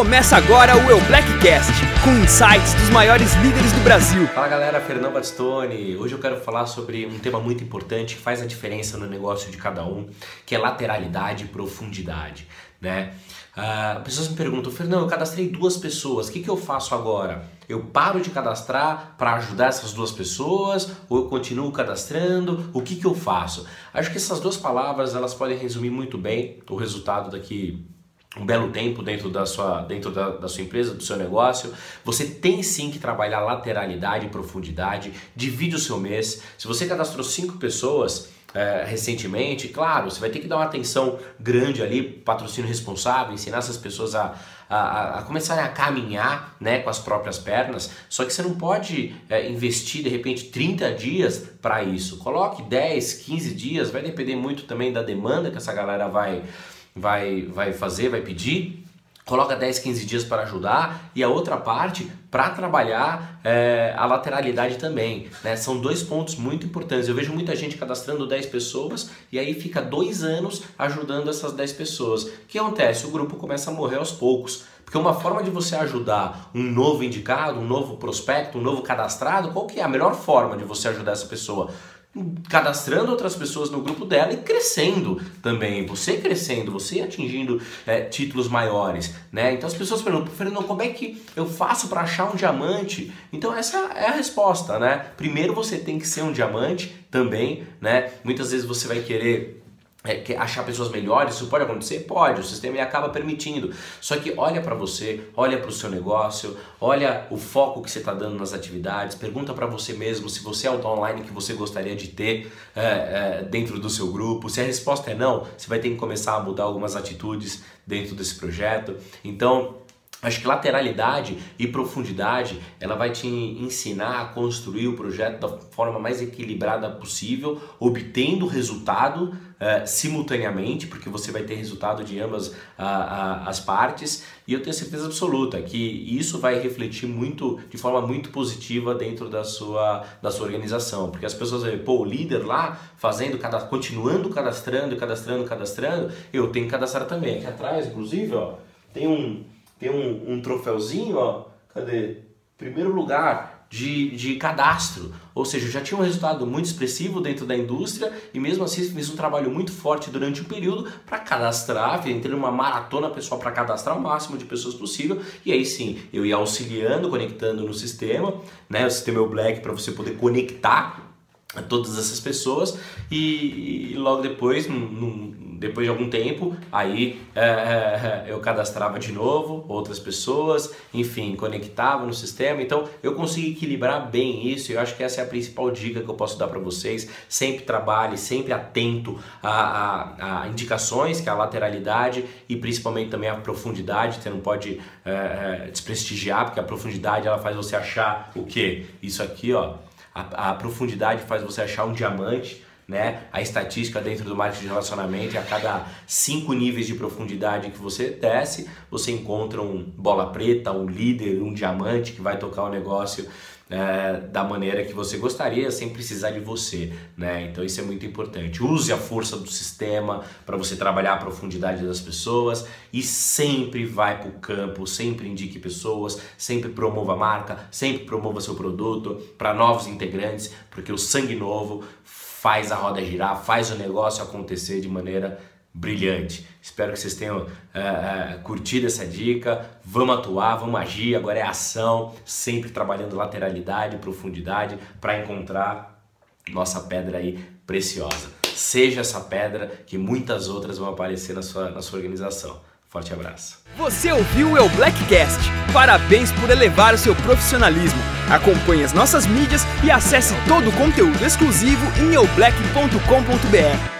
Começa agora o Eu Blackcast, com insights dos maiores líderes do Brasil. Fala galera, Fernando Batistoni. Hoje eu quero falar sobre um tema muito importante que faz a diferença no negócio de cada um, que é lateralidade e profundidade, né? Uh, pessoas me perguntam, Fernando, eu cadastrei duas pessoas, o que, que eu faço agora? Eu paro de cadastrar para ajudar essas duas pessoas ou eu continuo cadastrando? O que, que eu faço? Acho que essas duas palavras elas podem resumir muito bem o resultado daqui um belo tempo dentro da sua, dentro da, da, sua empresa, do seu negócio. Você tem sim que trabalhar lateralidade e profundidade. Divide o seu mês. Se você cadastrou cinco pessoas é, recentemente, claro, você vai ter que dar uma atenção grande ali, patrocínio responsável, ensinar essas pessoas a, a, a começarem a caminhar né, com as próprias pernas. Só que você não pode é, investir de repente 30 dias para isso. Coloque 10, 15 dias, vai depender muito também da demanda que essa galera vai vai, vai fazer, vai pedir, coloca 10, 15 dias para ajudar e a outra parte para trabalhar é, a lateralidade também. Né? São dois pontos muito importantes. Eu vejo muita gente cadastrando 10 pessoas e aí fica dois anos ajudando essas 10 pessoas. O que acontece? O grupo começa a morrer aos poucos. Porque uma forma de você ajudar um novo indicado, um novo prospecto, um novo cadastrado, qual que é a melhor forma de você ajudar essa pessoa? Cadastrando outras pessoas no grupo dela e crescendo também, você crescendo, você atingindo é, títulos maiores, né? Então as pessoas perguntam, Fernando, como é que eu faço para achar um diamante? Então essa é a resposta, né? Primeiro você tem que ser um diamante também, né? Muitas vezes você vai querer é, achar pessoas melhores, isso pode acontecer? Pode, o sistema acaba permitindo. Só que olha para você, olha para o seu negócio, olha o foco que você está dando nas atividades, pergunta para você mesmo se você é o online que você gostaria de ter é, é, dentro do seu grupo. Se a resposta é não, você vai ter que começar a mudar algumas atitudes dentro desse projeto. Então, Acho que lateralidade e profundidade ela vai te ensinar a construir o projeto da forma mais equilibrada possível, obtendo resultado uh, simultaneamente, porque você vai ter resultado de ambas uh, uh, as partes. E eu tenho certeza absoluta que isso vai refletir muito, de forma muito positiva dentro da sua, da sua organização, porque as pessoas vão ver, pô, o líder lá fazendo, continuando cadastrando, cadastrando, cadastrando, eu tenho que cadastrar também. Aqui atrás, inclusive, ó, tem um tem um, um troféuzinho, ó, cadê? Primeiro lugar de, de cadastro, ou seja, já tinha um resultado muito expressivo dentro da indústria e mesmo assim fiz um trabalho muito forte durante o período para cadastrar, entrei numa maratona pessoal para cadastrar o máximo de pessoas possível. E aí sim eu ia auxiliando, conectando no sistema, né, o sistema é o Black para você poder conectar a todas essas pessoas. E, e logo depois, num, num, depois de algum tempo, aí é, é, eu cadastrava de novo outras pessoas, enfim, conectava no sistema. Então eu consegui equilibrar bem isso. Eu acho que essa é a principal dica que eu posso dar para vocês. Sempre trabalhe, sempre atento a, a, a, indicações, que é a lateralidade e principalmente também a profundidade. Você não pode é, é desprestigiar, porque a profundidade ela faz você achar o que? Isso aqui, ó. A, a profundidade faz você achar um diamante né? A estatística dentro do marketing de relacionamento, a cada cinco níveis de profundidade que você desce, você encontra um bola preta, um líder, um diamante que vai tocar o negócio é, da maneira que você gostaria, sem precisar de você, né? Então isso é muito importante. Use a força do sistema para você trabalhar a profundidade das pessoas e sempre vai para o campo, sempre indique pessoas, sempre promova a marca, sempre promova seu produto para novos integrantes, porque o sangue novo faz a roda girar, faz o negócio acontecer de maneira brilhante. Espero que vocês tenham é, é, curtido essa dica. Vamos atuar, vamos agir. Agora é ação, sempre trabalhando lateralidade, profundidade para encontrar nossa pedra aí preciosa. Seja essa pedra que muitas outras vão aparecer na sua, na sua organização. Forte abraço. Você ouviu o Blackcast? Parabéns por elevar o seu profissionalismo. Acompanhe as nossas mídias e acesse todo o conteúdo exclusivo em eublack.com.br.